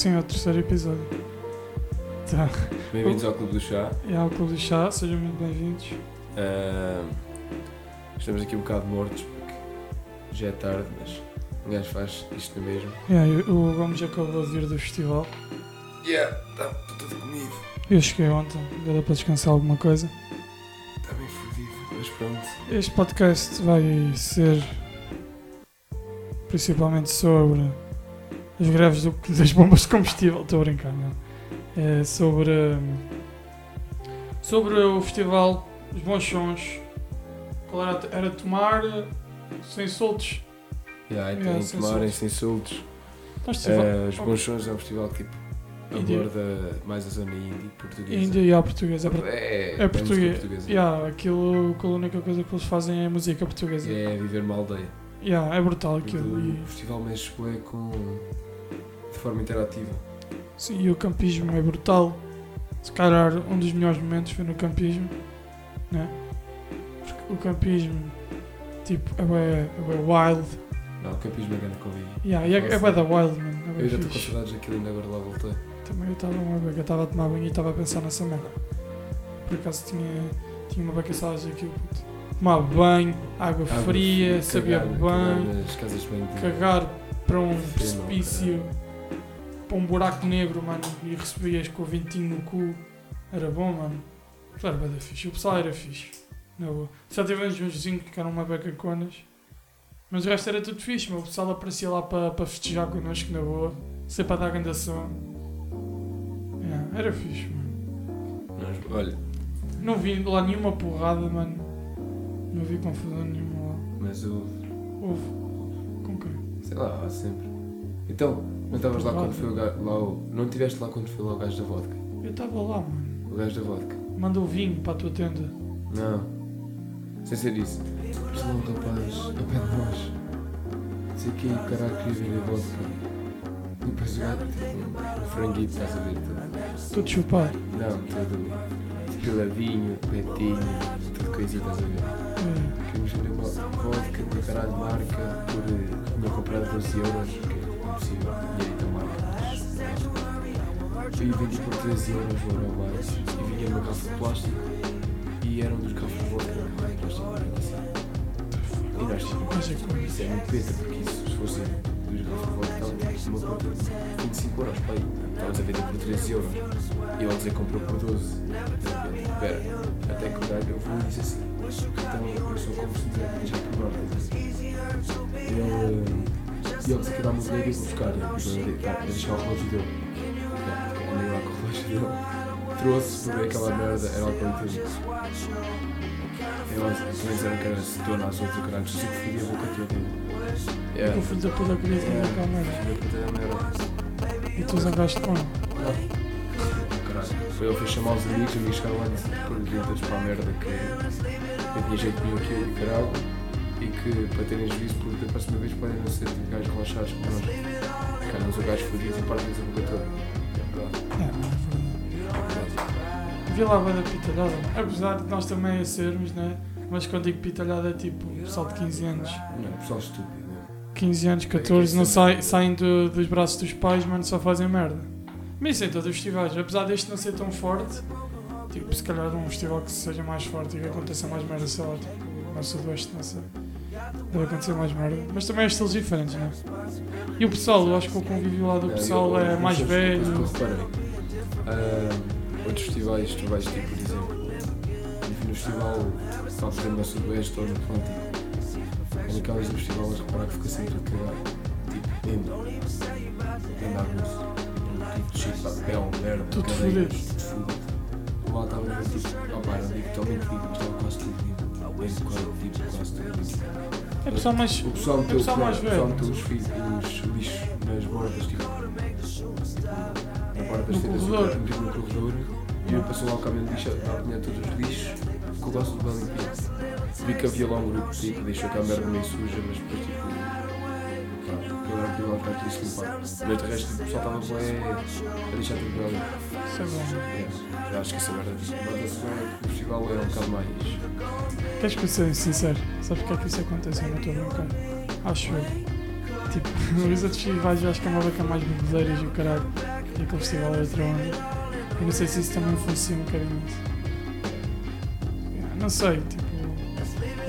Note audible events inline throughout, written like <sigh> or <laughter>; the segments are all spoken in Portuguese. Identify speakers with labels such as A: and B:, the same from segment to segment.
A: sim. É o terceiro episódio. Tá.
B: Bem-vindos ao Clube do Chá.
A: É ao Clube do Chá, sejam muito bem-vindos.
B: Ah, estamos aqui um bocado mortos porque já é tarde, mas um gajo faz isto mesmo.
A: Yeah, e o Gomes acabou de vir do festival.
B: Yeah, está tudo comido.
A: Eu cheguei ontem, era para descansar alguma coisa.
B: Está bem fodido, mas pronto.
A: Este podcast vai ser principalmente sobre as greves do- das bombas de combustível. Estou a brincar, não. É sobre, hum, sobre o festival, os bons sons. Qual era? Era tomar eh, sem soltos.
B: Yeah, e
A: Yeah,
B: tem
A: sem
B: tomarem sem soltos. Ah, os Bons Sons é um festival tipo, aborda mais a zona indie portuguesa.
A: Índia e a portuguesa. É,
B: É,
A: é português.
B: portuguesa.
A: Yeah, aquilo, a única coisa que eles fazem é música portuguesa.
B: É viver uma aldeia.
A: Yeah, é brutal aquilo.
B: O
A: E,
B: festival mexe bué com forma interativa.
A: sim, e o campismo é brutal. Se calhar um dos melhores momentos foi no campismo. Né? Porque o campismo tipo, é, bué, é bué wild.
B: Não, o campismo é grande convívio.
A: Yeah, e é, é bué da wild, mano. É
B: Eu já estou com saudades daquilo ainda agora lá voltei.
A: Também eu estava uma beca, estava a tomar banho e estava a pensar nessa merda. Por acaso tinha, tinha uma beca saudades daquilo. puto. Tomar banho, água,
B: Água
A: fria, sabia
B: cagar-
A: bem.
B: cagar casas
A: cagar para um precipício, para um buraco negro, mano, e recebias com o ventinho no cu. Era bom, mano. Aquilo Era fixe. O pessoal era fixe. Na boa. Só tivemos uns vizinhos que eram uma beca conas. Mas o resto era tudo fixe, meu. O pessoal aparecia lá para, para festejar connosco na boa. Sempre para dar grande. Yeah, era fixe, mano.
B: Nós- olha,
A: Não vi lá nenhuma porrada, mano. Não vi confusão nenhuma lá.
B: mas eu,
A: Houve. Com quem?
B: sei lá, há sempre. Então, não estavas lá quando foi o gajo, lá o, Não estiveste lá quando foi lá o gajo da vodka?
A: Eu estava lá, mano.
B: O gajo da vodka?
A: Manda o vinho para a tua tenda.
B: Não. Sem ser isso. Mas lá um rapaz, ao pé de nós. Não sei o caralho queria vir a vodka. E depois o gajo, tipo, um franguito, estás a ver? Todo,
A: Tudo chupado.
B: não, todo piladinho, petinho, tudo coisinha, estás a ver?
A: É.
B: Queremos vender uma vodka de caralho de marca por uma comprada de 12 euros, E vendi por 13 euros ou mais, e vinha numa garrafa de plástico, e era um dos garrafas de vodka de plástico. E nós tínhamos, isso é muito peta, porque isso, se fosse duas garrafas de vodka, ela tinha uma conta de 25 euros, pai. Estávamos a vender por 13 euros, e ele dizer comprou por 12. Espera, até que o gajo eu vou e disse assim. Então eu sou tivesse já por norte. Ele, e ele disse que dá-me o dinheiro e vou buscar. E eu vou deixar o relógio dele. Porque eu com o. Trouxe, porque aquela merda era que ele Eu que também disseram que era acetona, às outras, o caralho, se que fodia a boca toda.
A: é
B: É,
A: que o filho da puta queria trazer cá a merda.
B: puta.
A: E tu zangaste com.
B: Caralho. Foi ele foi chamar os amigos, os amigos chegaram lá por dentro para a merda que eu tinha jeito nenhum aquilo e caralho. E que para terem juízo, porque da próxima vez podem não ser tipo gajos relaxados como nós. Calhamos o gajo fodido e partem a boca toda. É
A: É, não é. Vi lá bem da pitalhada. Apesar de nós também a sermos, né? Mas quando digo pitalhada é tipo pessoal de 15 anos.
B: Não, pessoal estúpido. né?
A: 15 anos, 14, não sai, saem do- dos braços dos pais, mano, só fazem merda. Mas isso em todos os festivais, apesar deste não ser tão forte, tipo, se calhar um festival que seja mais forte e que aconteça mais merda, sei lá, tipo, no Sudoeste, não sei. Deve acontecer mais merda. Mas também é estilos diferentes, não é? E o pessoal, eu acho que o convívio lá do pessoal é mais velho.
B: eu outros festivais, tu vais ter, por exemplo, no festival, tal por exemplo, no Sudoeste ou no Atlântico, é naquelas do festival, a reparar que fica sempre a. Tipo, mesmo. Andar no tipo de cheio de papel, merda,
A: fudido.
B: tudo fudido. Lá estava a tipo, opá, não digo totalmente mas estava quase tudo. Mesmo quase, tipo, quase tudo limpo.
A: É pessoal mais.
B: O pessoal
A: É
B: meteu,
A: pessoal mais
B: o pessoal
A: velho.
B: meteu os, os lixos nas bordas, tipo, na borda das carro, metido no corredor, e eu passou lá o caminhão de lixo a apanhar todos os lixos, ficou quase tudo bem limpinho. Vi que havia lá um grupo tipo, deixou cá a merda meio suja, mas depois tipo. Pá, era um lá ficar tudo isso limpado. Mas de resto o pessoal estava bem a deixar tudo bem.
A: Isso é bom.
B: É, Eu acho que essa merda, bem que o festival é um bocado mais.
A: Queres que eu seja sincero? Sabes porque é que isso acontece? Eu não estou a brincar. Acho eu. Tipo, <laughs> os outros festivais eu acho que é uma beca mais brasileiras e o caralho. E aquele festival é outra onda. Eu não sei se isso também influencia um bocadinho. Yeah, Não sei, tipo.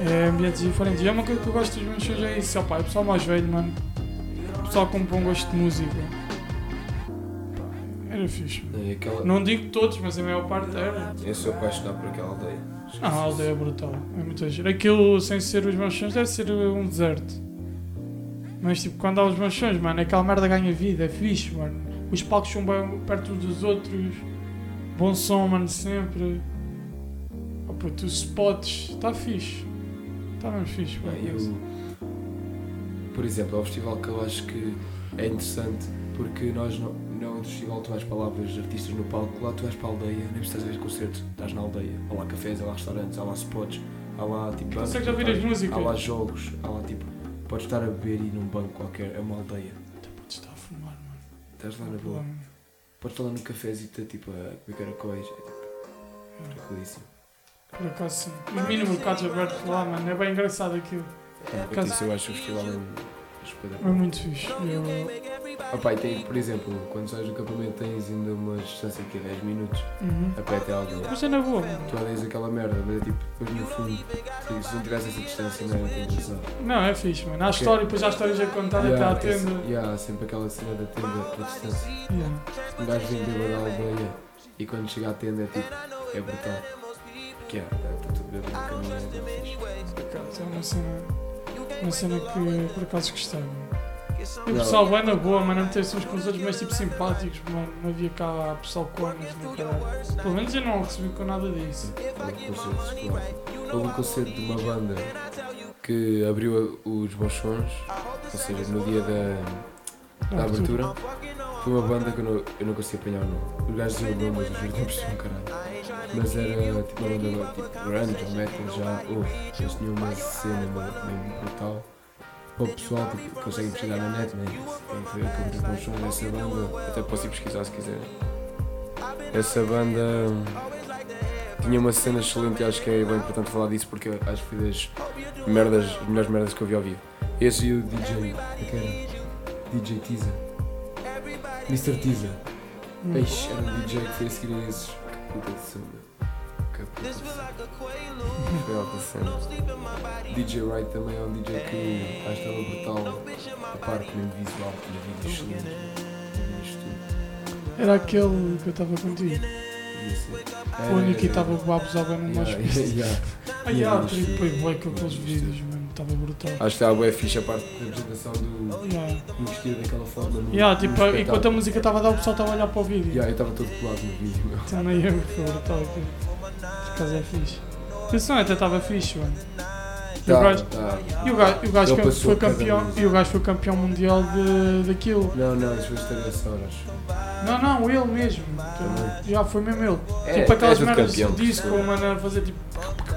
A: É ambientes diferentes. E é uma coisa que eu gosto dos meus shows, é isso. Opa, é o pessoal mais velho, mano. O pessoal com bom gosto de música. Era fixe.
B: É aquela...
A: Não digo todos, mas a maior parte era.
B: Eu sou apaixonado por aquela aldeia.
A: Ah, a aldeia é brutal. É muito giro. Aquilo, sem ser os meus sons, deve ser um deserto. Mas, tipo, quando há os meus sons, mano, aquela merda ganha vida. É fixe, mano. Os palcos são bem perto dos outros. Bom som, mano, sempre. Oh, puto, os spots. Está fixe. Está mesmo fixe,
B: Ah, eu, por exemplo, é um festival que eu acho que é interessante porque nós não, não é outro festival, tu vais para lá ver artistas no palco, lá tu vais para a aldeia, nem precisas ver concertos, estás na aldeia, há lá cafés, há lá restaurantes, há lá spots, há lá tipo. bancos,
A: Consegues ouvir as músicas?
B: Há lá jogos, há lá tipo. Podes estar a beber e num banco qualquer, é uma aldeia.
A: Até podes estar a fumar, mano.
B: Estás lá na boa. Podes estar lá no cafézito tipo a comer caracóis, é tipo tranquilíssimo.
A: Por acaso, sim. Os mini mercados abertos lá, mano. É bem engraçado aquilo.
B: Por
A: Caso-
B: isso eu acho o festival mesmo
A: É
B: espetacular.
A: muito fixe. Eu...
B: Opa, e tem, por exemplo, quando sais do acampamento tens ainda uma distância é 10 minutos
A: Uhum.
B: a pé até a.
A: Mas é na boa.
B: Tu odeias aquela merda, mas é tipo, depois no fundo, se não tivesse essa distância não era tão engraçado.
A: Não, é fixe, mano. Há história, depois há histórias a contar até à
B: esse-
A: tenda.
B: yeah, sempre aquela cena da tenda, da distância.
A: Yeah.
B: Um gajo vem bêbado da aldeia e quando chega à tenda é tipo, é brutal. Porque é, está tudo no caminho, é bem fixe.
A: Por acaso, é uma cena, uma cena que por acaso gostei, mano. O pessoal bem na boa, mano, a meter-se uns com os outros, mas tipo simpáticos, mano. Não havia cá pessoal conas, nem caralho. Pelo menos eu não recebi com nada disso.
B: Houve um concerto um de uma banda que abriu os bons sons, ou seja, no dia da, da abertura. Foi uma banda que eu não, eu não consegui apanhar o nome. Os gajos diziam o nome, mas os gajos não percebiam caralho. Mas era tipo uma banda tipo grunge ou metal já. Oh, eles tinham uma cena mesmo brutal. Para o pessoal tipo, conseguem pesquisar na net, né? Quem foi que abriu os bons sons dessa banda. Até posso ir pesquisar se quiserem. Essa banda tinha uma cena excelente e acho que é bem importante falar disso porque acho que foi das merdas, das melhores merdas que eu vi ao vivo. Esse e o DJ, é que era? DJ Teaser. Mr. Teaser.
A: Hum.
B: Eixe, era um DJ que foi a seguir a esses. Que puta de cena. Foi alta cena. DJ Wright também é um DJ que acho que estava brutal. A parte mesmo visual, tinha vídeos excelentes. Tudo.
A: Era aquele que eu estava contigo. O único que estava a abusar bem no mais
B: Yeah,
A: ah,
B: isto-
A: tripei bem com aqueles vídeos, mano. Estava brutal.
B: Acho que estava bem fixe a parte da apresentação do,
A: Yeah.
B: do vestido daquela forma. No,
A: Yeah,
B: no
A: tipo, enquanto a música estava a dar, o pessoal estava a olhar para o vídeo.
B: Yeah, eu estava todo colado no vídeo, meu.
A: Também eu, foi brutal aquilo. Por é fixe. Som até estava fixe, mano. E o
B: Tá,
A: gajo,
B: tá.
A: e o gajo, e o gajo
B: Ele
A: que
B: passou
A: foi campeão, e o gajo foi campeão mundial de, daquilo.
B: Não, não, isso foi Estaria Horas.
A: Não, não, ele mesmo.
B: Também.
A: Já foi mesmo ele.
B: É,
A: tipo aquelas
B: é
A: merdas de disco, mano, a fazer tipo.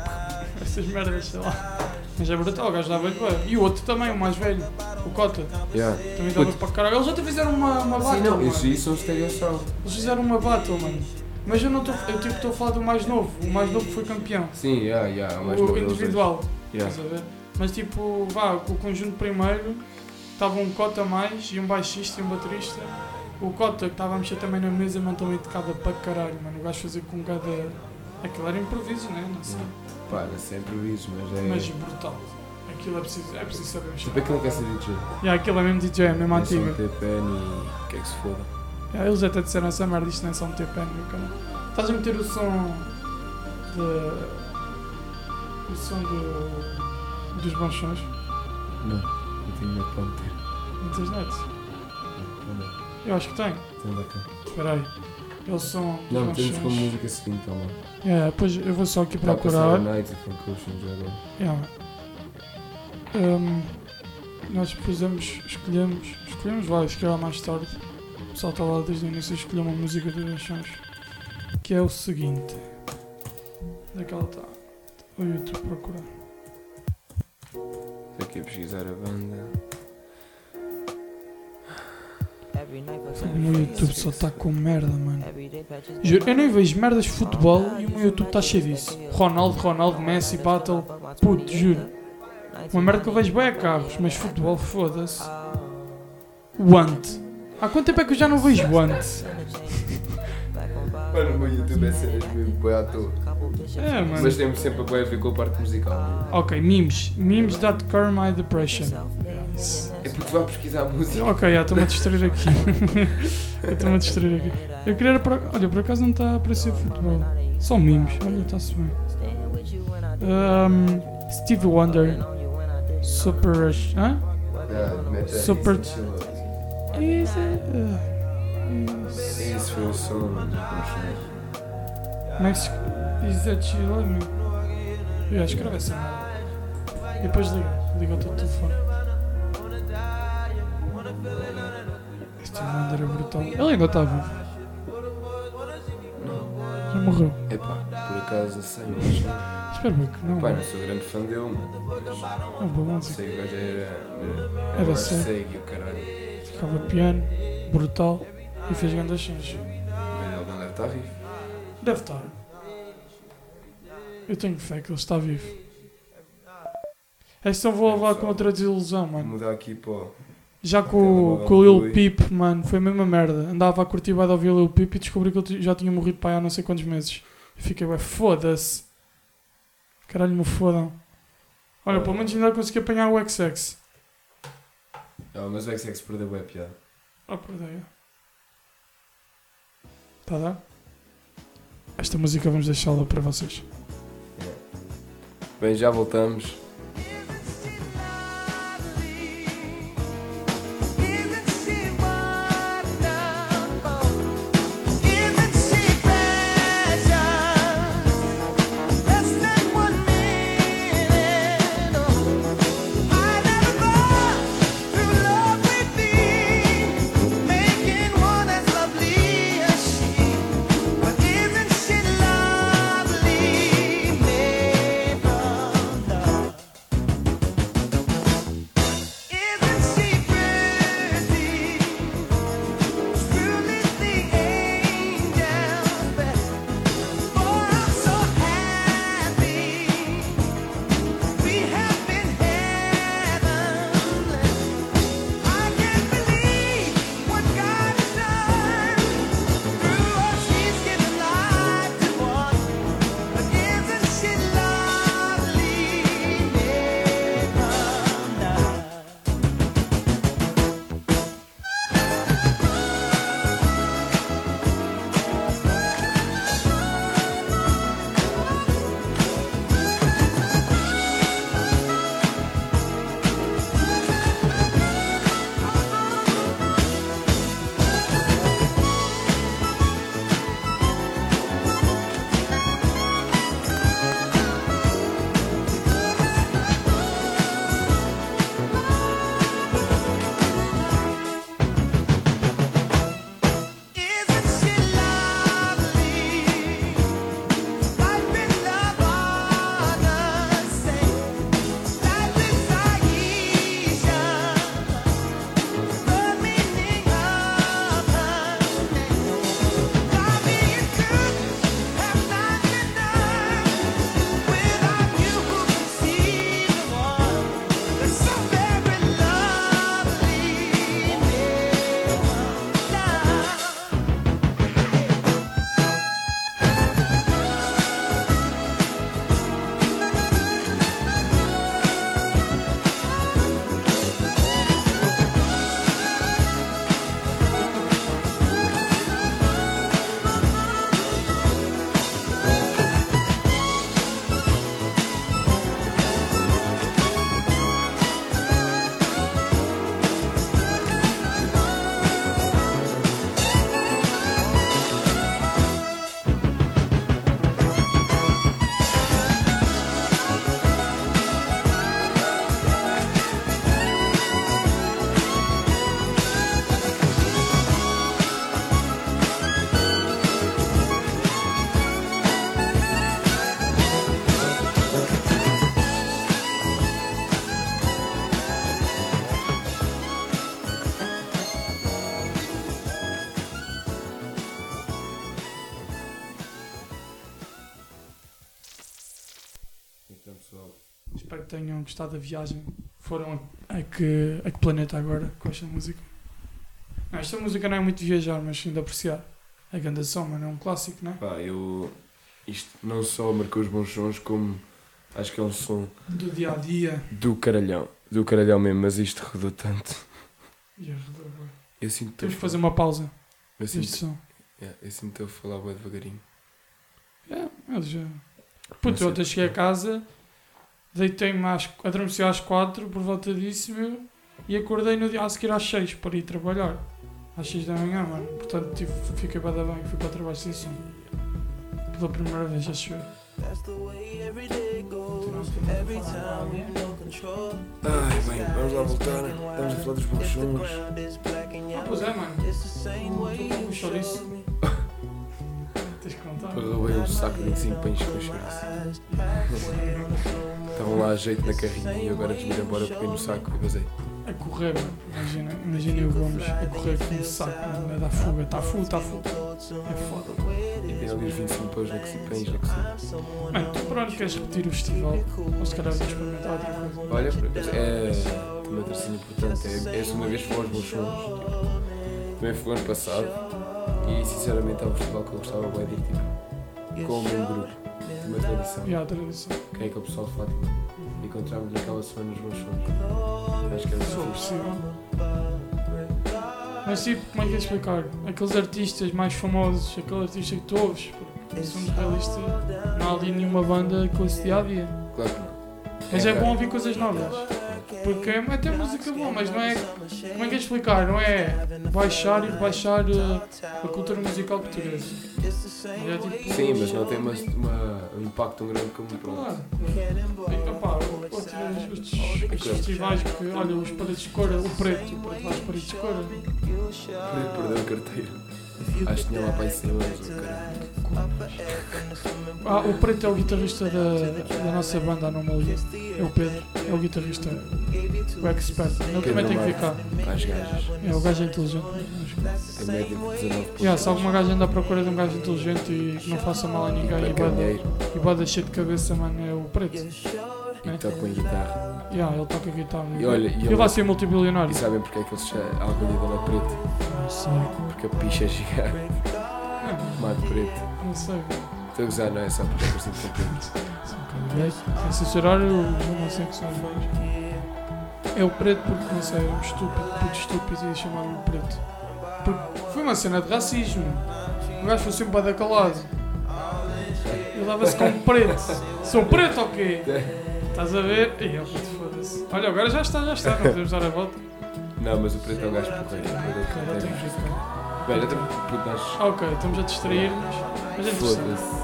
A: <laughs> Essas merdas, sei lá. Mas é brutal, o gajo dava bem. E o outro também, o mais velho, o Cota,
B: Yeah.
A: também dava para caralho. Eles até fizeram uma, uma battle,
B: Sim, não, isso são Estaria Sound.
A: Eles fizeram uma battle, mano. Mas eu não estou. Eu tipo estou a falar do mais novo. O mais novo foi campeão.
B: Sim, yeah, yeah, mais
A: o
B: novo deles
A: individual.
B: Yeah.
A: Estás a ver? Mas tipo, vá, o conjunto primeiro estava um cota a mais e um baixista e um baterista. O cota que estava a mexer também na mesa, mano, também tocava para caralho, mano. O gajo fazia com cada. Aquilo era improviso, né? Não sei.
B: Pá, era sempre isso, mas é.
A: Mas brutal. Aquilo é preciso, é preciso saber mexer.
B: Tipo, aquilo quer ser DJ.
A: Yeah, aquilo é mesmo DJ, é mesmo
B: É só e. que é que se foda?
A: Yeah, eles até disseram essa merda, isto não é só meter canal. Estás a meter o som de. o som do, dos bons sons?
B: Não, não tenho medo para meter.
A: Não tens net?
B: Não, não,
A: Eu acho que tem.
B: não. Tem cá.
A: Espera aí. É o som dos
B: Não, temos como música seguinte, tá lá.
A: Yeah, depois eu vou só aqui procurar.
B: Night.
A: Yeah. Um, nós pusemos, escolhemos, escolhemos que era mais tarde. O pessoal está lá desde o início a escolher uma música dos bons sons. Que é o seguinte. Onde é que ela está? O YouTube procurar.
B: Estou aqui a pesquisar a banda.
A: O meu YouTube só está com merda, mano. Juro, eu nem vejo merdas de futebol e o meu YouTube está cheio disso. Ronaldo, Ronaldo, Messi, Battle. Puto, juro. Uma merda que eu vejo bem é carros, mas futebol, foda-se. Want. Há quanto tempo é que eu já não vejo Want?
C: Mano, o meu YouTube é cenas mesmo, boi à toa.
A: É, mano.
C: Mas tem sempre a boi a ver com a parte musical.
A: Ok, memes. Memes that cure my depression. Isso.
C: É porque vai pesquisar música.
A: Ok, já estou-me a distrair aqui. <laughs> Estou-me a distrair aqui. Eu queria. Por... Olha, por acaso não está a aparecer futebol. Só memes. Olha, está-se bem. Um, Steve Wonder. Super Rush. Hã?
C: Ah, aí,
A: Super-
C: isso, chill out.
A: Is it, uh, is-
C: Esse foi o som do Bruxelas.
A: Max. Is that she love me? Yeah, escreve essa merda. E depois liga. Liga o teu telefone. Steve Wonder é brutal. Ele ainda está vivo. Já morreu.
C: Epá, por acaso não sei, mas.
A: Espero bem que não.
C: Pá, não sou grande fã dele, mano.
A: É boa música.
C: Sei que o gajo era.
A: Era
C: Era o caralho.
A: Tocava piano, brutal. E fez grandes.
C: Mas ele não deve estar vivo.
A: Deve estar. Eu tenho fé que ele está vivo. É só vou levar com outra desilusão, mano.
C: mudar aqui o.
A: Já com, o- com o Lil Peep, mano, foi a mesma merda. Andava a curtir de ouvir o Lil Peep e descobri que ele já tinha morrido para há não sei quantos meses. E fiquei, ué, foda-se. Caralho, me fodam. Olha, pelo menos ainda consegui apanhar o XX.
C: Ah, mas o XX perdeu a piada.
A: Oh, perdão. Tá a dar? Esta música vamos deixá-la para vocês.
C: Bem, já voltamos.
A: Da viagem. Foram a que, a que planeta agora com esta música? Não, esta música não é muito de viajar, mas sim de apreciar. A grande som, mano, é um clássico, não é?
B: Pá, eu. Isto não só marcou os bons sons, como acho que é um som
A: Do dia a dia.
B: do caralhão. Do caralhão mesmo, mas isto rodou tanto.
A: E bué.
B: Eu sinto
A: Temos que fazer uma pausa
B: Eu sinto,
A: som.
B: yeah, eu sinto a falar bem devagarinho.
A: É, mas já.
B: Não
A: Puto, eu ontem cheguei a casa, deitei-me às. adormeci às 4 por volta disso, meu, e acordei no dia a seguir às 6 para ir trabalhar. Às 6 da manhã, mano. Portanto, tive, fiquei bem bem, fui para o trabalho sem som. Pela primeira vez, acho eu.
B: Ai, bem, vamos lá voltar. Estamos a falar dos
D: and
A: Ah, pois é, mano. Tô com chouriço. Tens que contar.
B: Eu roubei um saco de 25 pães com chouriço. Estavam lá a jeito na carrinha e agora desmir embora, peguei no saco e vazei.
A: A correr. Imagina, imagina o Gomes a correr com um saco. Vai dar fuga. Está full, está full. É foda.
B: E tem ali os 25 pães na cozinha. Pães na cozinha.
A: Mano, tu por onde queres repetir o festival? Ou se calhar vamos experimentar outra coisa?
B: Olha, é uma tracinha importante. É, é a segunda vez que vou aos bons sons. Também fui ano passado. E sinceramente é um festival que eu gostava bem de ir tipo, com o mesmo grupo. De uma tradição.
A: A tradição.
B: Quem é que é o pessoal de Fátima? Encontramos naquela semana os bons sons. Acho que era
A: possível. Mas tipo, como é que é explicar? Aqueles artistas mais famosos, aquele artista que tu ouves, porque somos realistas, não há ali nenhuma banda com esse dia a dia.
B: Claro que não.
A: Mas é bom ouvir coisas novas. Porque é até música boa, mas não é. Como é que é explicar? Não é baixar e baixar uh, a cultura musical portuguesa. É.
B: Sim, mas não tem uma, uma- um impacto tão grande como pronto.
A: Claro. E, outros, estes, estes festivais que, olha, os paredes de cor, o preto, o preto às paredes de cor.
B: Perdeu a carteira. Acho que tinha lá para o cara.
A: Ah, o preto é o guitarrista da, da nossa banda Anomalia. É o Pedro, é o guitarrista, o expert. Ele também tem que ficar. É o gajo inteligente.
B: Tem média de 19 pontos.
A: Yeah, se alguma gaja anda à procura de um gajo inteligente e que não faça mal a ninguém e e bada cheio de cabeça, mano, é o preto.
B: e toca em guitarra.
A: Yeah, ele toca guitarra.
B: E olha, e
A: ele
B: ele-
A: vai ser multibilionário.
B: E sabem porque é que eles chamam a alcunha dele é preto?
A: Não sei.
B: Porque a picha é gigante. <laughs>
A: É,
B: Mato preto.
A: não sei.
B: Estou a gozar, não é só porque é parecido com preto.
A: Sem censurar os homossexuais. É o preto porque, não sei, é um estúpido, puto estúpido e chamaram-lhe preto. Porque foi uma cena de racismo. O gajo foi sempre para dar calado. Ele dava-se como preto. Sou preto ou quê? Estás a ver? Ó, puto, foda-se. Olha, agora já está, já está. Não podemos dar a volta.
B: Não, mas o preto é um gajo porreiro.
A: Cara, tem que ficar.
B: Velho, até porque nós.
A: Ok, estamos a distrair-nos. Mas é interessante.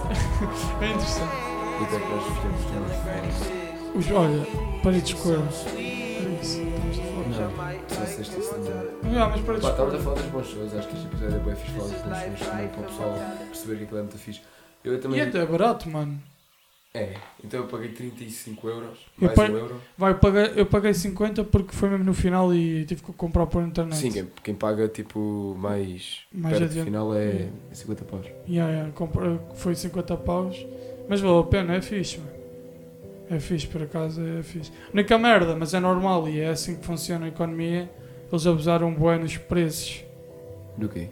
A: <laughs> É interessante.
B: E até que nós fizemos
A: olha, paredes de cor. Ah, mas paredes
B: Pá,
A: de cor.
B: estávamos a falar das bons shows. Acho que este episódio é bem fixe falar dos bons shows também para o pessoal perceber que aquilo é muito fixe. Eu
A: E
B: também.
A: até é barato, mano.
B: É, então eu paguei 35 euros.
A: Eu
B: Mais
A: paguei-
B: um euro.
A: Vai, eu paguei, eu paguei 50 porque foi mesmo no final e tive que comprar por internet.
B: Sim, quem, quem paga tipo mais,
A: Mais
B: perto do
A: adiante.
B: final é 50 paus.
A: Yeah, yeah, compra- foi 50 paus. Mas valeu a pena, é fixe, mano. É fixe, por acaso, é fixe. Única merda, mas é normal e é assim que funciona a economia. Eles abusaram bem nos preços.
B: Do quê?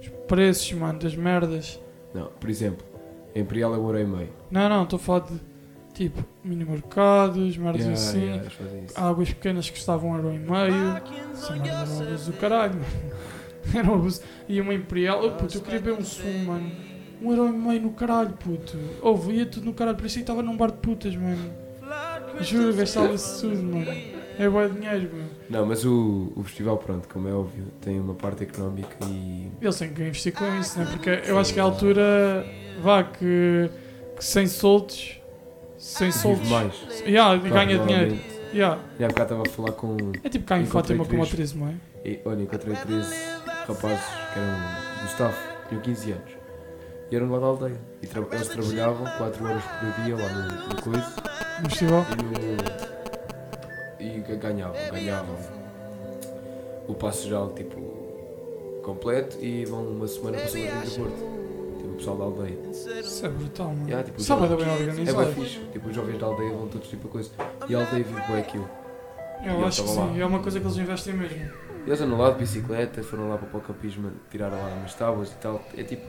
A: Os preços, mano, das merdas.
B: Não, por exemplo, a Imperial é um euro e meio.
A: Não, não, estou a falar de tipo mini mercados, merdas
B: Yeah,
A: assim.
B: yeah, eles fazem isso.
A: Águas pequenas que custavam um euro e meio. Essa merda era um abuso do caralho, mano. <laughs> Era um abuso. E uma Imperial, oh, puto, eu queria ver um sumo, mano. Um euro e meio no caralho, puto. Houve, ia tudo no caralho, parecia que estava num bar de putas, mano. Juro, gastava-se tudo, mano. É bom dinheiro, mano.
B: Não, mas o, o festival, pronto, como é óbvio, tem uma parte económica e.
A: Eles têm que investir com isso, né? Porque eu acho que a altura, vá, que, que sem soltos, sem soltos,
B: mais.
A: yeah, ganha dinheiro. Yeah.
B: E há bocado estava a falar com.
A: É tipo cá em Fátima com uma atriz, não é?
B: E, olha, encontrei três rapazes que eram do staff, tinham 15 anos. E eram lá da aldeia. E tra eles trabalhavam 4 horas por dia lá no, no coisa
A: No festival.
B: e, no, e ga- ganhavam, ganhavam o passo já tipo completo e vão uma semana para o Martinho do Porto. Tipo o pessoal da aldeia.
A: Isso é brutal, mano.
B: Yeah, tipo,
A: Sabe
B: já-
A: bem
B: É
A: organizado.
B: bem fixe. Tipo, os jovens da aldeia vão todos tipo a coisa. E a aldeia vive bem aquilo.
A: Eu
B: E
A: acho que sim,
B: lá.
A: é uma coisa que eles investem mesmo.
B: Eles andam lá de bicicleta, foram lá para o campismo, tiraram lá umas tábuas e tal. É tipo,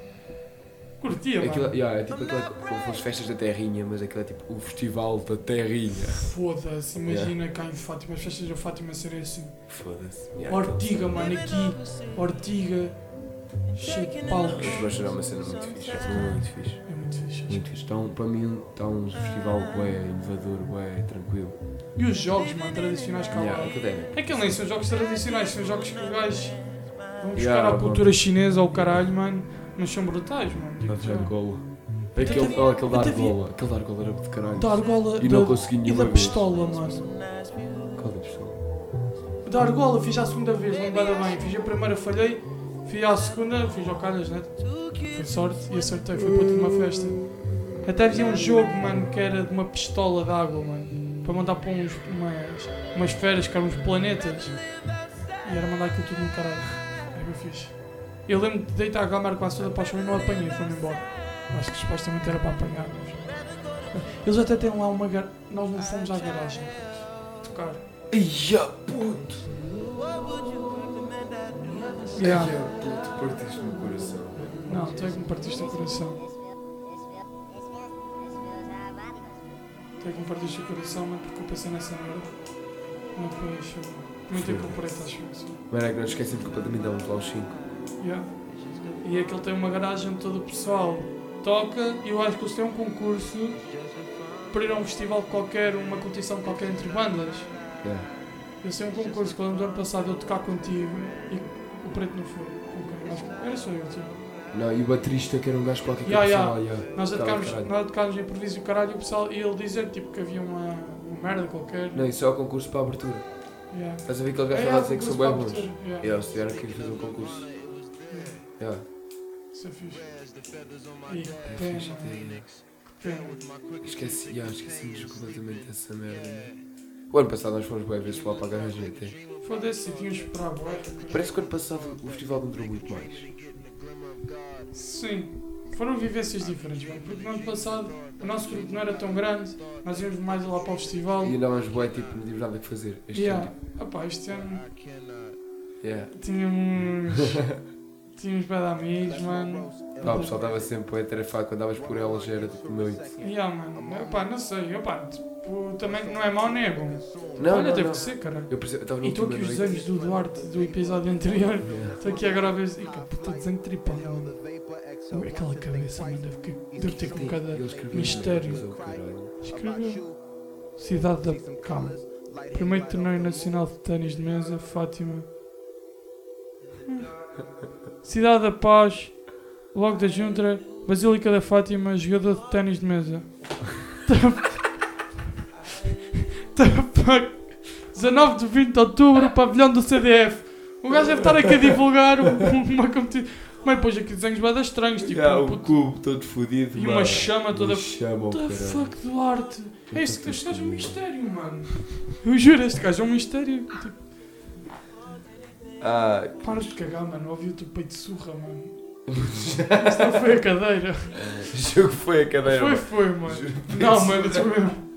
A: Curtia,
B: aquilo,
A: mano.
B: yeah, é tipo aquela, como fosse festas da Terrinha, mas aquilo é tipo o festival da Terrinha.
A: Foda-se, imagina cá em Fátima, as festas da Fátima serem assim.
B: Foda-se. Yeah,
A: Ortiga, mano, aqui, Ortiga, cheio de palcos.
B: Mas gerar uma cena muito fixe. Muito fixe.
A: É muito fixe.
B: Muito fixe. Então, para mim, está um festival bué, inovador, bué, tranquilo.
A: E os jogos, mano, tradicionais cá
B: Yeah,
A: lá.
B: é.
A: É que nem são jogos tradicionais, são jogos que os gajos vão buscar
B: Yeah,
A: à
B: bom.
A: cultura chinesa ou caralho, mano, mas são brutais, mano. Digo
B: de
A: já.
B: argola. Aquele, olha, aquele da argola. Aquele da argola era de caralho.
A: Da argola
B: E não
A: da-
B: consegui
A: e
B: nenhuma
A: da
B: vez.
A: pistola, mano.
B: Qual da pistola?
A: Da argola fiz a segunda vez, não dar bem. Fiz a primeira, falhei, fiz a segunda, fiz ao calhas, né? Foi sorte e acertei, foi para uma festa. Até havia um jogo, mano, que era de uma pistola de água, mano. Para mandar para uns, umas, umas esferas, que eram uns planetas. E era mandar aquilo tudo no caralho. Era bem fixe. Eu lembro de deitar a câmera quase toda para o chão e não apanhei, foi-me embora. Acho que supostamente era para apanhar. Mas... Eles até têm lá uma. gar- Nós não fomos à garagem tocar.
B: Ia, puto!
A: Yeah.
B: Ia, puto, partiste no coração.
A: Não, tu é que me partiste o coração. Tu é que me partiste o coração, mano, porque eu pensei nessa merda. Mas depois eu. Muito aí, acho assim.
B: Mano, é que nós esquecemos completamente, dávamos lá os 5.
A: Yeah. E aquele tem uma garagem onde todo o pessoal toca e eu acho que eles têm um concurso para ir a um festival qualquer, uma competição qualquer entre bandas.
B: Yeah.
A: Eles têm um concurso que eu do ano passado eu tocar contigo e o preto não foi. Que era só eu, tipo.
B: Não, e o baterista que era um gajo qualquer que
A: Yeah,
B: yeah,
A: yeah.
B: lá, yeah.
A: Nós tocámos, nós tocámos em improviso e o caralho e o pessoal e ele dizer tipo, que havia uma, uma merda qualquer.
B: Não, isso é o concurso para a abertura.
A: Yeah.
B: Estás a ver aquele gajo
A: É,
B: que estava a
A: é,
B: dizer que são bem bons?
A: yeah.
B: Yeah, eles tiveram que ir fazer um concurso.
A: Yeah. Isso é fixe.
B: É
A: E
B: fixe até. Esqueci, yeah, completamente dessa merda. né? O ano passado nós fomos bem vezes lá para a garagem até.
A: Foda-se, tínhamos bué.
B: Parece que o ano passado o festival não durou muito mais.
A: Sim, foram vivências diferentes, mano, porque no ano passado o nosso grupo não era tão grande, nós íamos mais lá para o festival.
B: E andávamos bué, tipo, não tivemos nada o que fazer. Este
A: Yeah.
B: ano,
A: Opá, este ano
B: tipo, yeah.
A: tínhamos. <laughs> tínhamos bem de amigos, mano.
B: Pá, o pessoal estava sempre bué tarefado, quando andavas por elas já era tipo noite.
A: Yeah, mano, opá, não sei, opá, tipo, também não é mau nem é bom.
B: Não,
A: Olha,
B: não,
A: teve
B: não.
A: que ser, cara.
B: Eu perce- eu estava na
A: E estou aqui os desenhos do Duarte do episódio anterior.
B: Yeah.
A: Estou aqui agora a ver. Ih, pá, puta desenho tripado, mano. Ui, Aquela cabeça, mano, deve, que- deve ter com cada. Mistério. Escreveu. Cidade da Calma. Primeiro torneio nacional de ténis de mesa, Fátima. Cidade da Paz, Logo da Junta, Basílica da Fátima, jogador de ténis de mesa. Fuck? 19 de 20 de outubro, pavilhão do CDF. O gajo deve estar aqui a divulgar um- uma competição. Mas depois aqui desenhos bem estranhos, tipo,
B: Yeah,
A: um puto-
B: cubo todo fodido.
A: e uma
B: mano.
A: chama toda.
B: Uma chama, oh,
A: What the fuck, Duarte? É este, este gajo é um mistério, mano. Eu juro, este gajo é um mistério. Tipo,
B: Ah,
A: para de cagar, mano. Ouvi o teu peito de surra, mano. <laughs> Isto não foi a cadeira.
B: jogo foi a cadeira.
A: Foi,
B: mano.
A: foi, mano.
B: Juro.
A: Não, mano, isso mesmo.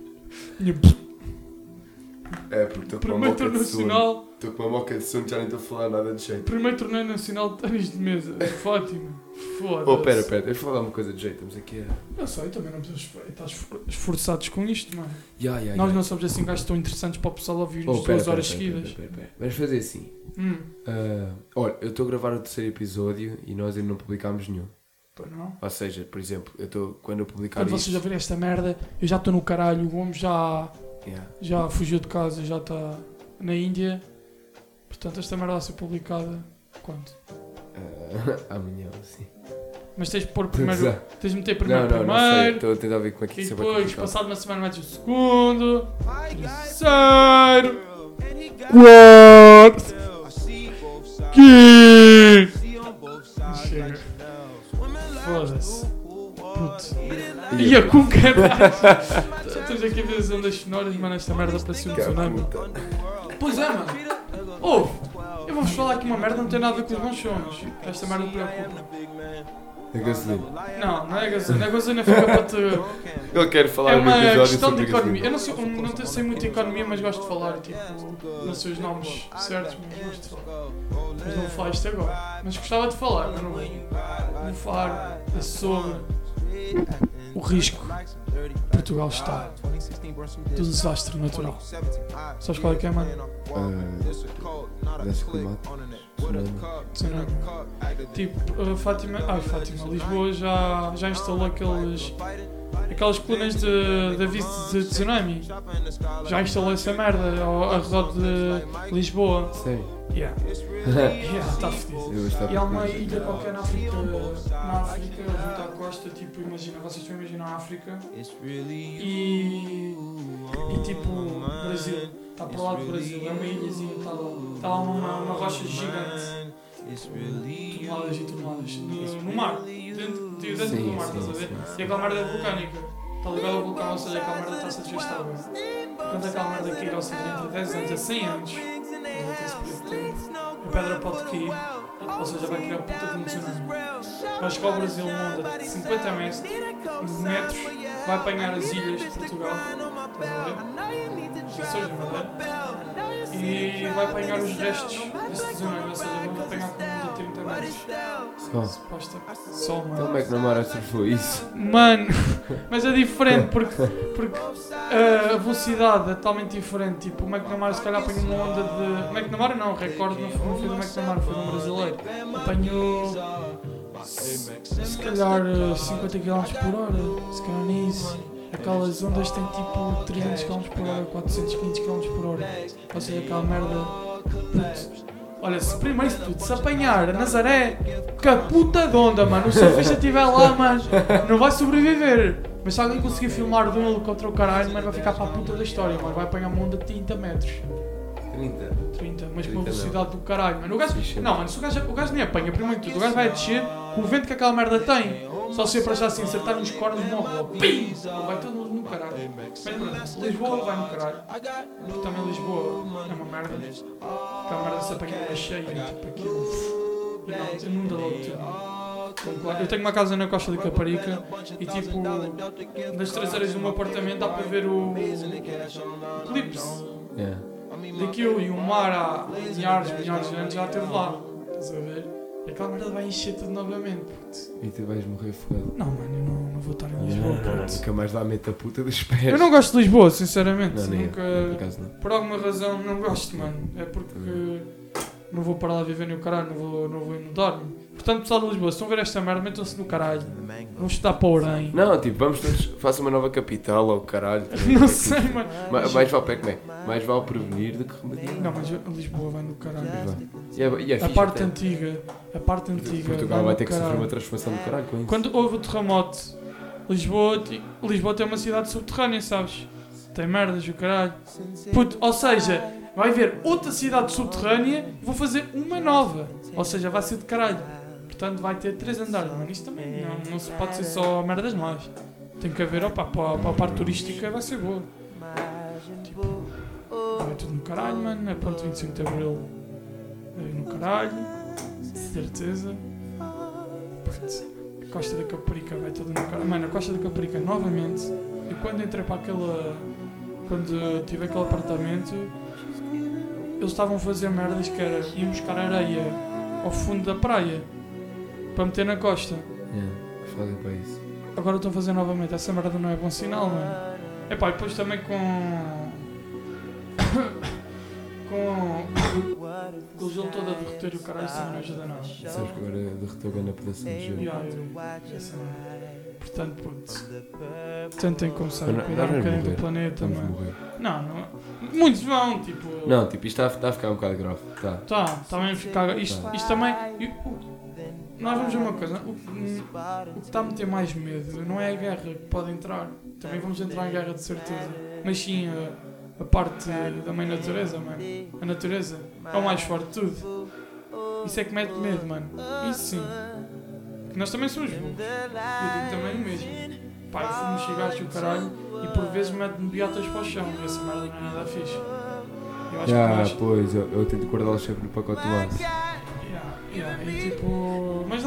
B: É, porque estou com moca
A: torneio
B: de
A: nacional,
B: Estou com uma moca de sono, já nem estou a falar nada de jeito.
A: primeiro torneio nacional de ténis de mesa. Fátima. Foda-se.
B: Oh, pera, pera, deixa falar uma coisa de jeito. Estamos aqui a.
A: Eu sei, também não precisamos estar esfor- esforçados com isto, mano.
B: Ya, ya,
A: Nós
B: ya.
A: não somos assim gajos tão interessantes para o pessoal ouvir-nos
B: Oh, pera,
A: duas
B: pera,
A: horas
B: pera,
A: seguidas.
B: pera, pera, pera. Vamos fazer assim.
A: Hum,
B: Ah, olha, eu estou a gravar o terceiro episódio e nós ainda não publicámos nenhum.
A: pois não.
B: Ou seja, por exemplo, eu estou quando eu publicar
A: Quando vocês ouvirem esta merda, eu já estou no caralho, o homem já,
B: Yeah.
A: já fugiu de casa, já está na Índia. Portanto, esta merda vai ser publicada quando?
B: Ah, <laughs> amanhã, sim.
A: Mas tens de pôr primeiro,
B: Exato.
A: tens de meter primeiro
B: não, não, não sei.
A: primeiro,
B: Estou a tentar ver como é que
A: e
B: isso é bem
A: depois, passado uma semana, metes o segundo, terceiro, quarto, quinto. Chega. Foda-se. Puto. E a caralho. Estamos aqui a ver as ondas sonoras, mano. Esta merda parece um tsunami. Pois é, mano. Ouve, eu vou-vos falar que uma merda não tem nada a ver com os bons sons. Esta merda preocupa.
B: A gasolina.
A: Não, não é gasolina. A gasolina fica para te.
B: Ele quer falar
A: É
B: no
A: uma
B: episódio
A: questão de
B: sobre
A: economia.
B: gasolina.
A: Eu não, sei, não te- sei muito de economia, mas gosto de falar, tipo, não sei os nomes certos, mas gosto de falar. Mas não vou falar isto agora. Mas gostava de falar, mas não vou. Vou falar sobre o risco Portugal está do desastre natural. Sabes qual é que é, mano?
B: Ah, desce climático. Tsunami.
A: Tipo, a Fátima. Ai, Fátima. Lisboa já, já instalou aqueles. Aquelas colunas de, de aviso de tsunami. Já instalou essa merda ao, ao redor de Lisboa.
B: Sério?
A: Yeah. <laughs> Yeah, está fedido. E há uma ilha qualquer na África, na África, junto à costa, tipo, imagina, vocês estão a imaginar a África e, e tipo, Brasil, está para lá do Brasil, é uma ilhazinha, está lá, está lá uma, uma rocha gigante, toneladas e toneladas, no, no mar, dentro, dentro
B: Sim,
A: do mar,
B: sim,
A: estás a ver?
B: sim, sim.
A: E aquela merda é vulcânica, está ligada ao vulcão, ou seja, aquela merda está-se a desgastar, bem. Quando aquela merda cair, ou seja, entre 10 anos a 100 anos, tempo, a pedra pode cair, ou seja, vai criar puta de um tsunami. Vai chegar ao Brasil uma onda de 50 metros, metros, vai apanhar as ilhas de Portugal, estás a ver? Da Madeira, e vai apanhar os restos desse tsunami, ou seja, vai apanhar com uma onda de 30 metros.
B: Só.
A: Suposta. Só,
B: Então
A: mano.
B: como é que Namara surfou isso?
A: Mano, <laughs> mas é diferente porque, porque uh, a velocidade é totalmente diferente. Tipo, o McNamara se calhar apanhou uma onda de. McNamara não, recorde não foi, não foi do McNamara, foi de um brasileiro. Apanhou se, se calhar uh, 50 km por hora, se calhar nem isso. Aquelas ondas têm tipo 300 km por hora, 400, 500 km por hora. Ou seja, aquela merda. Putz. Olha, se primeiro de tudo, se apanhar a Nazaré, que a puta de onda, mano. O surfista estiver lá, <laughs> mano, não vai sobreviver. Mas se alguém conseguir filmar de um helicóptero o caralho, mano, vai ficar para a puta da história, mano. Vai apanhar uma onda de 30 metros.
B: 30.
A: 30, mas com
B: 30
A: uma velocidade do caralho, mano. O gajo, não, mano, se o gajo, o gajo nem apanha, primeiro de tudo, o gajo vai a descer com o vento que aquela merda tem. Só se eu para já assim acertar nos cornos, morre logo. Pim! Vai todo mundo no caralho. Mas Lisboa vai no caralho. Porque também Lisboa é uma merda. Aquela merda se apanha uma cheia, tipo aquilo. Não, inunda logo tudo. Eu tenho uma casa na costa de Caparica e tipo, nas traseiras do meu apartamento dá para ver o eclipse
B: Yeah.
A: daquilo e o mar há milhares, milhares de anos já esteve lá. Estás a ver? Aquela merda vai encher tudo novamente, puto.
B: E tu vais morrer afogado.
A: Não, mano, eu não, não vou estar em Lisboa, puto.
B: Nunca mais dá mente a puta dos pés.
A: Eu não gosto de Lisboa, sinceramente.
B: Não, nem eu.
A: Nunca,
B: Por acaso não.
A: por alguma razão não gosto, mano. É porque não vou parar lá viver no caralho, não vou, não vou inundar-me. Portanto, pessoal de Lisboa, se estão a ver esta merda, metam-se no caralho. Vamos estudar para o Orem.
B: Não, tipo, vamos todos. Faça uma nova capital ou caralho. <laughs>
A: Não sei, mano.
B: Ma- Mais vale, como é? Mais vale prevenir do que remediar.
A: Não, mas Lisboa vai no caralho.
B: E é, e é
A: A
B: fixe
A: parte
B: até.
A: antiga, a parte antiga.
B: Portugal vai
A: no
B: ter que sofrer
A: caralho.
B: uma transformação do caralho com isso.
A: Quando houve o terremoto, Lisboa, ti- Lisboa tem uma cidade subterrânea, sabes? Tem merdas, o caralho. Puto, ou seja, vai haver outra cidade subterrânea e vou fazer uma nova. Ou seja, vai ser de caralho. Portanto, vai ter três andares, mano. Isso também não, não se pode ser só merdas más. Tem que haver, opa, para, para a parte turística vai ser boa. Tipo, vai tudo no caralho, mano. É pronto, 25 de Abril é no caralho. De certeza. Putz, a Costa da Caparica vai tudo no caralho. Mano, a Costa da Caparica, novamente, eu quando entrei para aquela. Quando tive aquele apartamento, eles estavam a fazer merdas que era ir buscar areia ao fundo da praia para meter na costa.
B: Yeah, fazem para isso.
A: Agora estão a fazer novamente. Essa merda não é bom sinal, mano. É pá, depois também com. <coughs> com. <coughs> com o gelo todo a derreter o caralho, isso não ajuda nada.
B: Sabes que agora derreteu a grande pedaço de gelo.
A: Yeah, eu- essa merda. Portanto, putz, tentem começar a cuidar um bocadinho do planeta,
B: Vamos
A: mano.
B: morrer.
A: Não, não. Muitos vão, tipo.
B: Não, tipo, isto está a, está a ficar um bocado grave. Tá.
A: Tá, também a ficar. Isto,
B: Tá.
A: isto também. e o- nós vamos ver uma coisa. O, o que está a meter mais medo não é a guerra que pode entrar. Também vamos entrar em guerra de certeza. Mas sim a, a parte da mãe natureza, mano. A natureza é o mais forte de tudo. Isso é que mete medo, mano. Isso sim. Porque nós também somos burros. Eu digo também o mesmo. Pá, eu fumo cigarros e o caralho e por vezes mete-me beatas para o chão. E essa merda não é nada fixe. Eu acho que
B: Ah,
A: nós-
B: pois, eu, eu tento guardá-los sempre no pacote do aço.
A: Yeah, yeah, e tipo.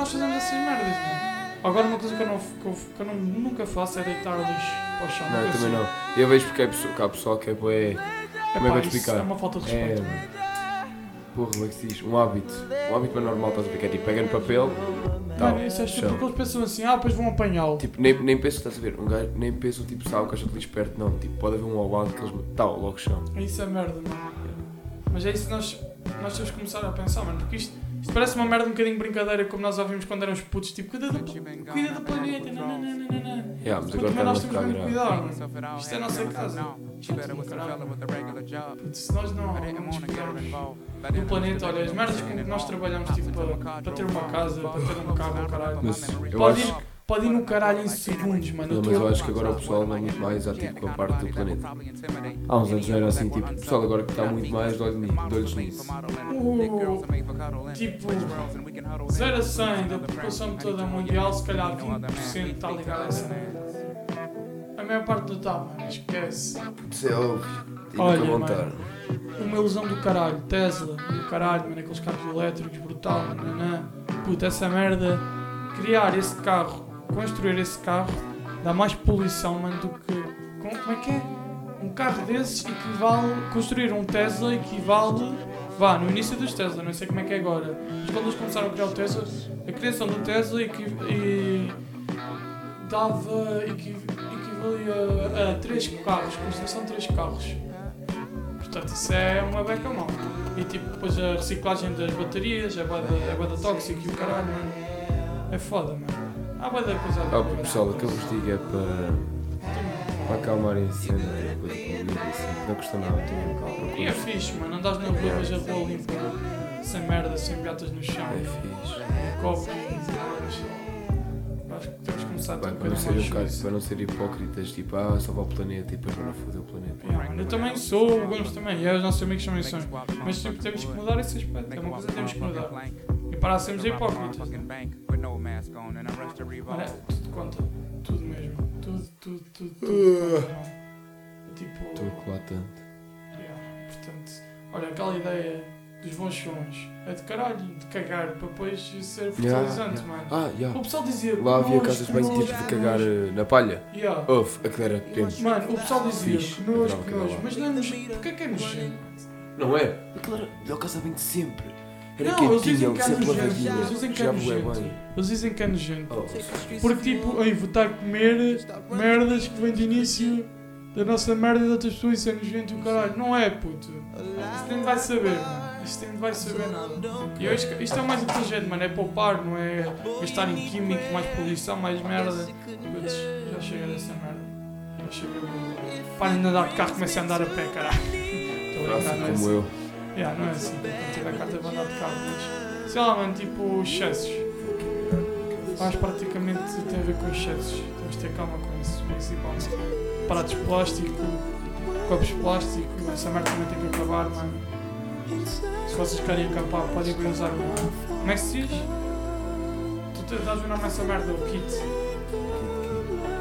A: Nós fazemos essas merdas, mano. Agora uma coisa que eu, não, que eu, que eu não- nunca faço é deitar lixo para o chão.
B: Não, eu também
A: sei.
B: não. Eu vejo porque é pessoa, que há pessoal que é bué.
A: É,
B: Como é que eu te explicar?
A: É uma falta de
B: É.
A: respeito.
B: Porra, como é que se diz? Um hábito. Um hábito mais normal, estás a ver? Que é tipo, pega no papel. Tal,
A: Mano, isso é estúpido porque eles pensam assim, ah, depois vão apanhá-lo.
B: Tipo, nem, nem penso, estás a ver? Um gajo, nem penso, tipo, sabe, o caixa de lixo perto, não. Tipo, pode haver um ao lado que eles. Tal, logo chão.
A: Isso é merda, mano. Mas é isso que nós, nós temos que começar a pensar, mano. Porque isto, isto parece uma merda um bocadinho brincadeira, como nós ouvimos quando éramos putos. Tipo, cuida do, cuida do planeta. Não, não, não, não, não, não.
B: Yeah, mas agora
A: nós
B: a
A: temos mesmo cuidar. Isto é a nossa casa. Puto, caralho. Puto, se nós não, não nos cuidarmos do planeta, olha, as merdas com que nós trabalhamos, tipo, para, para ter uma casa, para ter um carro, caralho.
B: Mas eu
A: Pode
B: acho.
A: ir, pode ir no caralho em segundos, mano.
B: Mas eu acho que agora o pessoal anda muito mais ativo com a parte do planeta. Há uns anos não era assim, tipo, o pessoal agora que está muito mais de olhos nisso.
A: Tipo, 0 a 100 da população toda mundial, se calhar 20% está ligado a essa merda. A maior parte não está, mano, esquece.
B: Isso é óbvio.
A: Olha, mano. Uma ilusão do caralho, Tesla, do caralho, mano, aqueles carros elétricos, brutal, nanã. Puta, essa merda, criar esse carro, construir esse carro, dá mais poluição, mano, do que. Como, como é que é? Um carro desses equivale. Construir um Tesla equivale. Vá, no início dos Tesla, não sei como é que é agora. Mas quando eles começaram a criar o Tesla, a criação do Tesla equi, e, dava. Equi, equivalia a 3 carros, construção de 3 carros. Portanto, isso é uma beca mal. E tipo, depois a reciclagem das baterias é bada, é bada tóxica e o caralho, mano. É foda, mano. Há bada coisa a
B: pô, pessoal, aquele vestido é para, para acalmarem a cena, tipo, coisa com assim, não custa nada.
A: E é fixe, mano. Andas na rua, vejo a rua limpa, sem merda, sem beatas no chão,
B: É fixe.
A: copos e Acho que temos que começar
B: Bem, para não, ser um
A: juízo.
B: para não ser hipócritas, tipo, ah, para o planeta e depois vão foder o planeta.
A: Yeah, mano, Eu também sou, o Gomes também, e é, os nossos amigos também são. Mas tipo, temos que mudar esse aspecto. É uma coisa que temos que mudar. E parar de sermos hipócritas. Olha, tudo conta. Tudo mesmo. Tudo, tudo, tudo, tudo conta, não. Tipo.
B: Estou a colar tanto.
A: yeah, Portanto, olha, aquela ideia dos bons sons é de caralho, de cagar para depois ser fertilizante,
B: Yeah,
A: mano.
B: Ah, já.
A: O pessoal dizia.
B: Lá havia
A: "Nojo,
B: casas bem tipo de cagar
A: nojo."
B: eh, na palha.
A: Yeah.
B: Houve, aquilo era tempo.
A: Mano, o pessoal dizia
B: Fixe,
A: que
B: adorava
A: que
B: lá.
A: Mas não é nojento. Porquê que é nojento?
B: Não é? Aquilo era a melhor casa bem de sempre. Era
A: Não, eles dizem
B: quentinho,
A: que é nojento.
B: lavadinho.
A: Eles dizem que é nojento. Eles dizem que é nojento.
B: Oh,
A: Porque tipo, aí vou estar a comer merdas que vêm de início da nossa merda de outras pessoas, isso é nojento e o caralho. Não é, puto. Isto nem vai saber, mano. Isto nem vai saber nada. E eu acho que isto é o mais inteligente, mano. É poupar, não é gastar em químicos, mais poluição, mais merda. Já chega dessa merda. Já chega. Parem de andar de carro, comecem a andar a pé, caralho. <laughs> Estou a brincar, não é
B: como
A: assim.
B: eu.
A: Yeah, não é assim. Quando tiver a carta para andar de carro, mas. Sei lá, mano, tipo, excessos. Faz praticamente tem a ver com excessos. Temos de ter calma com isso, principalmente. Pratos de plástico, copos de plástico, essa merda também tem que acabar, mano. Se vocês querem acabar, podem vir usar o. Como é que se diz? Tu nome a essa merda, o kit.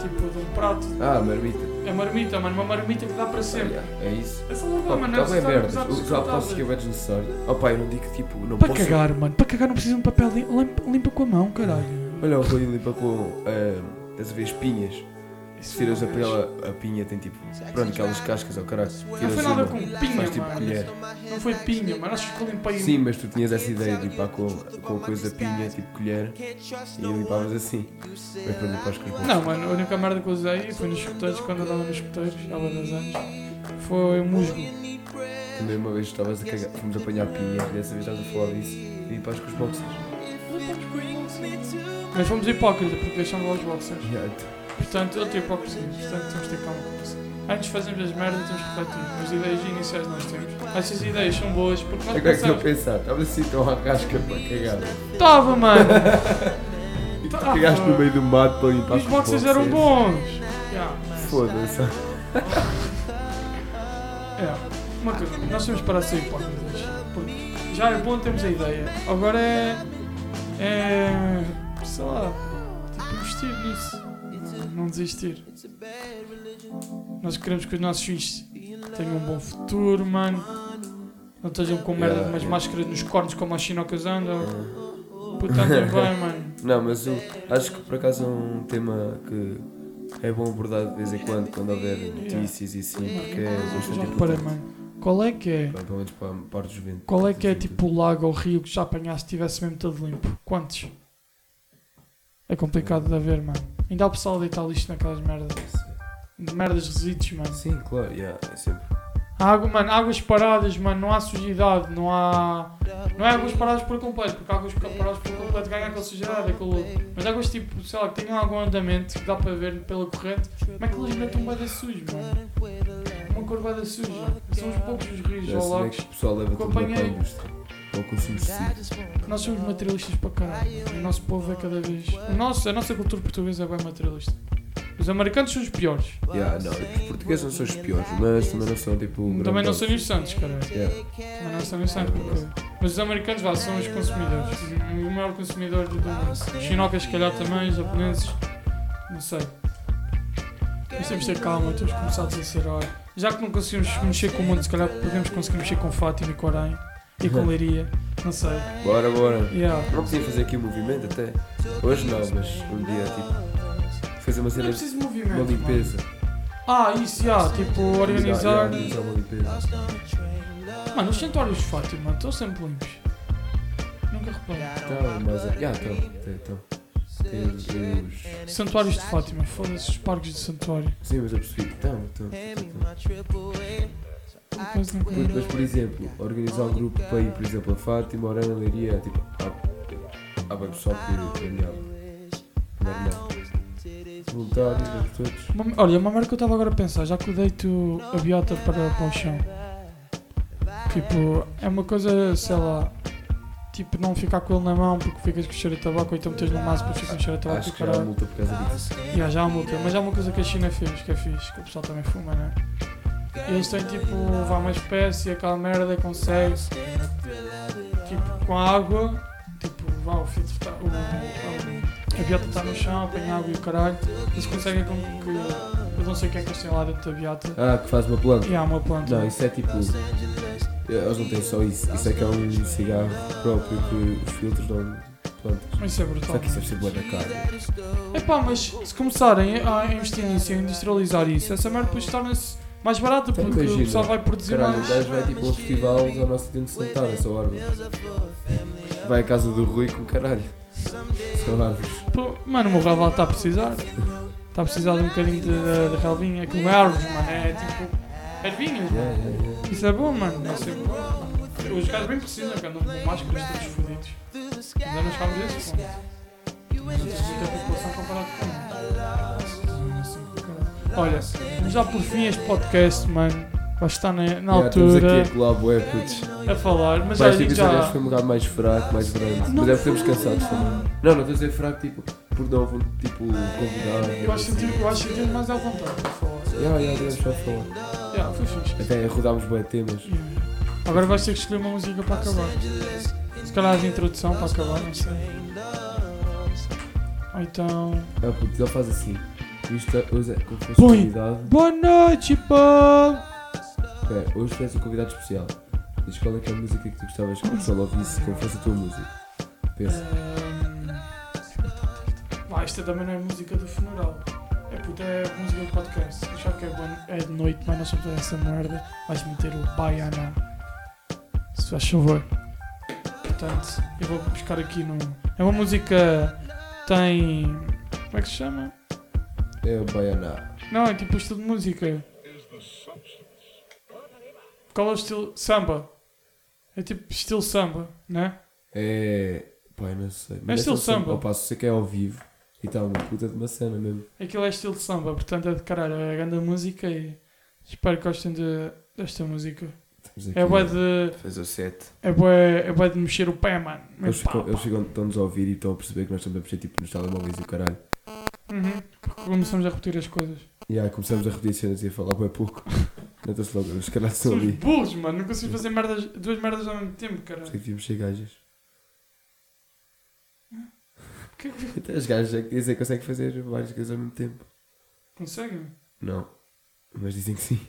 A: Tipo, de um prato.
B: Ah, marmita.
A: É marmita, mano, uma marmita que dá para sempre.
B: É isso.
A: Essa não
B: Pá,
A: mano,
B: bem
A: é
B: merdas.
A: usar
B: Usar
A: descartáveis.
B: plástico é bem desnecessário. Oh pá, eu não digo que tipo, não
A: Para
B: posso...
A: cagar, mano. Para cagar não precisa de um papel. lim- Limpa, limpa com a mão, caralho.
B: Olha o Rui limpa com, ah, estás a ver, espinhas. Se tiras a pela, a pinha tem tipo, pronto, aquelas cascas ao caralho.
A: Não foi nada
B: uma,
A: com pinha,
B: faz tipo
A: mano.
B: colher.
A: Não foi pinha, mano. Achas que eu limpei
B: Sim, mas tu tinhas essa ideia de limpar com, com a coisa pinha, tipo colher, e limpavas assim. Mas para limpar os carbões.
A: Não, mano, a única merda que eu usei foi nos escuteiros, quando andava nos escuteiros, há dois anos, foi musgo.
B: Também uma vez estavas a cagar, fomos apanhar pinha, e dessa vez estavas a falar disso, e limpaste com os boxers.
A: Mas fomos hipócritas, porque deixamos lá os boxers.
B: Yeah,
A: Portanto, outra hipocrisia. Portanto, temos de ter calma com isso. Antes de fazermos as merdas, temos que refletir. As ideias iniciais nós temos. Essas ideias são boas porque nós
B: Agora é que
A: pensamos.
B: pensar, estavas assim tão à rasca para cagar.
A: Tava, mano! <laughs>
B: E tu cagaste no meio do mato para limpar
A: Os
B: com
A: boxers eram bons! Yeah.
B: Foda-se. <laughs>
A: É, uma coisa, nós temos de ser hipócritas. Porque já é bom termos a ideia. Agora é. É. sei lá. Tipo, investir nisso. Não desistir. Nós queremos que os nossos filhos tenham um bom futuro, mano. Não estejam com merda de
B: Yeah,
A: umas
B: yeah.
A: máscaras nos cornos como as chinocas andam. Puta, andam <laughs> bem, mano.
B: Não, mas eu acho que por acaso é um tema que é bom abordar de vez em quando, quando houver notícias e assim, porque é
A: Já
B: bastante
A: reparei,
B: importante.
A: mano. Qual é que é?
B: Pelo menos para a parte dos ventos.
A: Qual é que é tipo o lago ou rio que já apanhaste e tivesse mesmo todo limpo? Quantos? É complicado de haver, mano. Ainda há o pessoal a deitar lixo naquelas merdas. Merdas resíduos, mano.
B: Sim, claro, yeah, é sempre.
A: Água, mano, águas paradas, mano, não há sujidade, não há. Não é águas paradas por completo, porque águas paradas por completo ganham aquela sujidade, aquele. Mas águas tipo, sei lá, que tenham algum andamento que dá para ver pela corrente, como é que eles metem um bada sujo, mano? Uma cor bada suja. São os poucos os rios ou
B: se vê
A: lagos.
B: que o pessoal leva
A: eu
B: tudo
A: apanhei.
B: indústria. Ao consumo excessivo.
A: Nós somos materialistas para caralho. O nosso povo é cada vez. O nosso, a nossa cultura portuguesa é bem materialista. Os americanos são os piores.
B: Yeah, não, os portugueses não são os piores, mas também não são tipo.
A: Também não são os santos, cara.
B: Yeah.
A: Também não são os santos. porque- Mas os americanos vá, são os consumidores. O maior consumidor do mundo. Os chinocas, se calhar, também. Os japoneses. Não sei. Mas temos de ter calma, temos que começar a desacelerar. Já que não conseguimos mexer com o mundo, se calhar podemos conseguir mexer com Fátima e com Arém. E com Leiria. Não sei.
B: Bora, bora.
A: Yeah.
B: Não podia fazer aqui um movimento até. Hoje não, mas um dia tipo. Fazer uma
A: Não
B: cena
A: é
B: de
A: movimento.
B: uma
A: mano.
B: limpeza.
A: Ah, isso, já, tipo, organizar.
B: Yeah, organizar uma limpeza.
A: Mano, os santuários de Fátima estão sempre limpos. Nunca reparei.
B: Então, mas. Yeah, então. então. Tem os-
A: Santuários de Fátima, foda-se os parques de santuário.
B: Sim, mas eu percebi. Então, então. então. Mas, por exemplo, organizar um grupo para ir, por exemplo, a Fátima, Orana, Leiria, tipo, há, há bem pessoal que planeava. Normal. Voluntários, vamos todos.
A: Uma- Olha, uma merda que eu estava agora a pensar, já que eu deito a biota para, para o chão. Tipo, é uma coisa, sei lá, tipo, não ficar com ele na mão porque ficas com cheiro de tabaco, ou então metes no maço porque fica com cheiro de tabaco
B: Acho
A: e
B: que já há
A: caralho.
B: multa por causa disso.
A: Yeah, já há multa, mas há uma coisa que a China fez, que é fixe, que o pessoal também fuma, né? Eles têm tipo, vá uma espécie, aquela merda consegue, tipo, com a água, tipo, vá o filtro está, o, a biota está no chão, apanha água e o caralho, eles conseguem com que, eu não sei o que é que eles têm lá dentro da biota,
B: Ah, que faz uma planta.
A: e há uma planta.
B: Não, isso é tipo. Eles não têm só isso. Isso é que é um cigarro próprio que os filtros dão plantas.
A: Isso é brutal.
B: Só que isso deve ser boa da cara.
A: Epá, mas se começarem a investir nisso e a industrializar isso, essa merda depois torna-se mais barata
B: Então,
A: porque o
B: imagina,
A: pessoal vai produzir
B: Caralho, o
A: mais.
B: gajo vai tipo a um festival ao nosso de sentar, essa árvore. Vai à casa do Rui com caralho. São árvores.
A: Pô, Mano, o meu ralo está a precisar. Está a precisar de um bocadinho de, de, de relvinho. Aquilo não é árvores, mano. É tipo. Ervinhas,
B: Yeah,
A: mano.
B: yeah, yeah.
A: Isso é bom, mano. É bom. Os gajos bem precisam, que andam com máscaras todos fodidos. Ainda não chegámos a esse ponto. Mas não muita população comparado com Assim. Olha, já por fim este podcast, mano. Vai estar na, na
B: Yeah, Estamos aqui
A: altura
B: a bué, putos.
A: a falar. Mas
B: Mas
A: já já.
B: que foi um bocado mais fraco, mais grande.
A: Não
B: Mas é porque estamos cansados também. Não, não estou a dizer fraco, tipo, por não tipo, convidado.
A: Eu acho que eu acho que sentimos mais à vontade para falar.
B: Yeah, yeah, devemos só falar.
A: Yeah, foi fixe.
B: Até rodámos bem temas.
A: Agora vais ter que escolher uma música para acabar. Se calhar a introdução para acabar, não sei. Ou então.
B: Ah, puto, ele faz assim. Isto é- hoje é como se fosse
A: Põe.
B: convidado.
A: Boa noite!
B: É, hoje tu és um convidado especial. Diz qual é que é a música que tu gostavas que o pessoal ouvisse como fosse a tua música. Pensa.
A: Pá, esta também não é música do funeral. É puta, é música do podcast. Já que é, é de noite, mas não sobre essa merda. Vais meter o Baiana. Se faz favor. Portanto, eu vou buscar aqui no. É uma música. Tem. Como é que se chama?
B: É o Baianá.
A: Não, é tipo o estilo de música. Qual é o estilo? Samba. É tipo estilo samba, né?
B: É. Pai, não sei.
A: É estilo samba.
B: Ao passo, sei que é ao vivo. E está uma puta de uma cena mesmo.
A: Aquilo é estilo de samba, portanto é de caralho, é grande música e espero que gostem de, desta música. É bué
B: a
A: de.
B: Fazer o set.
A: É bué, é bué de mexer o pé, mano.
B: Eles, ficam, eles ficam, estão-nos a ouvir e estão a perceber que nós estamos a mexer tipo nos telemóveis e o caralho.
A: Uhum, porque começamos a repetir as coisas.
B: E aí começamos a repetir cenas e a falar bem pouco. <laughs> Nota-se logo, os caras estão ali.
A: burros, mano. Não consigo fazer merdas, duas merdas ao mesmo tempo, caralho.
B: Sei que devíamos ser gajas.
A: Que- que-
B: Até <laughs> as gajas é que dizem que conseguem fazer várias coisas ao mesmo tempo.
A: Conseguem?
B: Não. Mas dizem que sim.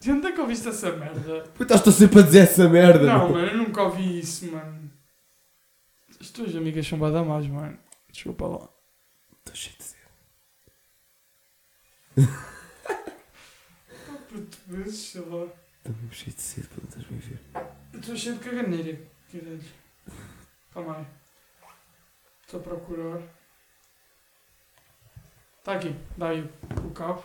A: De onde é que ouviste essa merda?
B: Puta, estou sempre a dizer essa merda.
A: Não, mano, eu nunca ouvi isso, mano. As tuas amigas são mais, mano. Desculpa lá.
E: Estou cheio de sede.
A: Vezes, sei lá.
E: Estou cheio de sede quando estás-me a ver.
A: Estou cheio de caganeira. Caralho. Calma aí. Estou a procurar. Está aqui. Dá aí o cabo.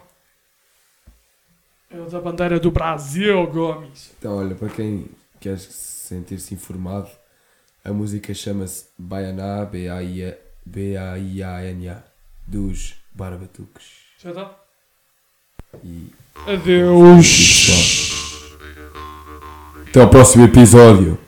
A: É o da bandeira do Brasil, Gomes.
E: Então, olha, para quem quer sentir-se informado, a música chama-se Baianá, B-A-I-A- B-A-I-A-N-A, dos Barbatuques.
A: Já está?
E: E
A: Adeus.
E: até ao próximo episódio.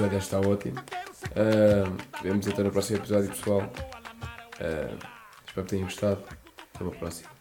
E: Episódio, está ótimo. Ah, vemos então no próximo episódio, pessoal. Ah, espero que tenham gostado. Até uma próxima.